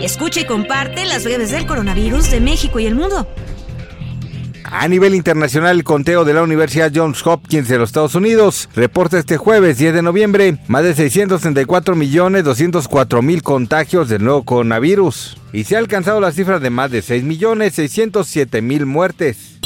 Escucha y comparte las breves del coronavirus de México y el mundo. A nivel internacional, el conteo de la Universidad Johns Hopkins de los Estados Unidos reporta este jueves 10 de noviembre más de 634 millones 204 mil contagios del nuevo coronavirus y se ha alcanzado la cifra de más de 6 millones 607 mil muertes.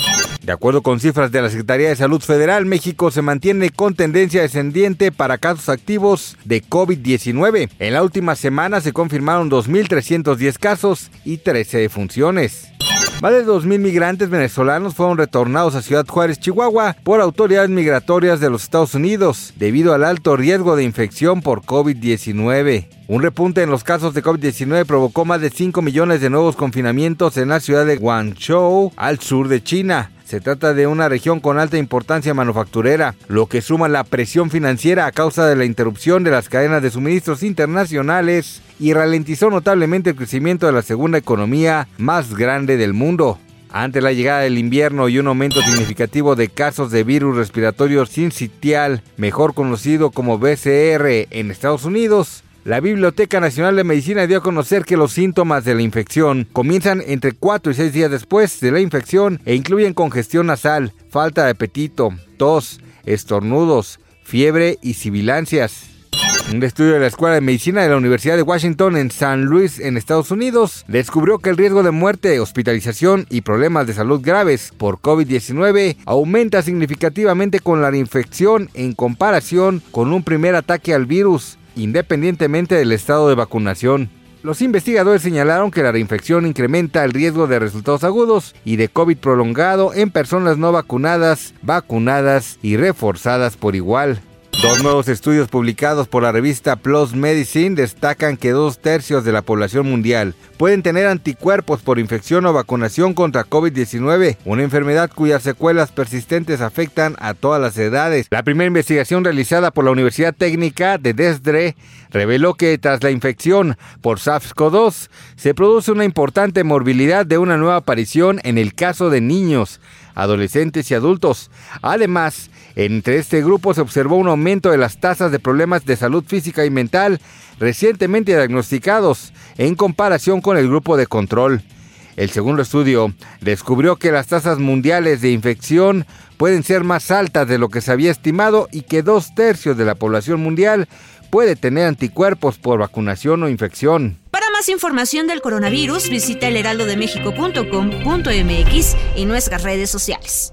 De acuerdo con cifras de la Secretaría de Salud Federal, México se mantiene con tendencia descendiente para casos activos de COVID-19. En la última semana se confirmaron 2.310 casos y 13 defunciones. Más de 2.000 migrantes venezolanos fueron retornados a Ciudad Juárez, Chihuahua, por autoridades migratorias de los Estados Unidos, debido al alto riesgo de infección por COVID-19. Un repunte en los casos de COVID-19 provocó más de 5 millones de nuevos confinamientos en la ciudad de Guangzhou, al sur de China. Se trata de una región con alta importancia manufacturera, lo que suma la presión financiera a causa de la interrupción de las cadenas de suministros internacionales y ralentizó notablemente el crecimiento de la segunda economía más grande del mundo. Ante la llegada del invierno y un aumento significativo de casos de virus respiratorio sincitial, mejor conocido como BCR en Estados Unidos, la Biblioteca Nacional de Medicina dio a conocer que los síntomas de la infección comienzan entre 4 y 6 días después de la infección e incluyen congestión nasal, falta de apetito, tos, estornudos, fiebre y sibilancias. Un estudio de la Escuela de Medicina de la Universidad de Washington en San Luis, en Estados Unidos, descubrió que el riesgo de muerte, hospitalización y problemas de salud graves por COVID-19 aumenta significativamente con la infección en comparación con un primer ataque al virus independientemente del estado de vacunación. Los investigadores señalaron que la reinfección incrementa el riesgo de resultados agudos y de COVID prolongado en personas no vacunadas, vacunadas y reforzadas por igual. Dos nuevos estudios publicados por la revista Plus Medicine destacan que dos tercios de la población mundial pueden tener anticuerpos por infección o vacunación contra COVID-19, una enfermedad cuyas secuelas persistentes afectan a todas las edades. La primera investigación realizada por la Universidad Técnica de Desdre reveló que tras la infección por SARS-CoV-2 se produce una importante morbilidad de una nueva aparición en el caso de niños, adolescentes y adultos. Además, entre este grupo se observó un de las tasas de problemas de salud física y mental recientemente diagnosticados en comparación con el grupo de control. El segundo estudio descubrió que las tasas mundiales de infección pueden ser más altas de lo que se había estimado y que dos tercios de la población mundial puede tener anticuerpos por vacunación o infección. Para más información del coronavirus, visita elheraldodemexico.com.mx y nuestras redes sociales.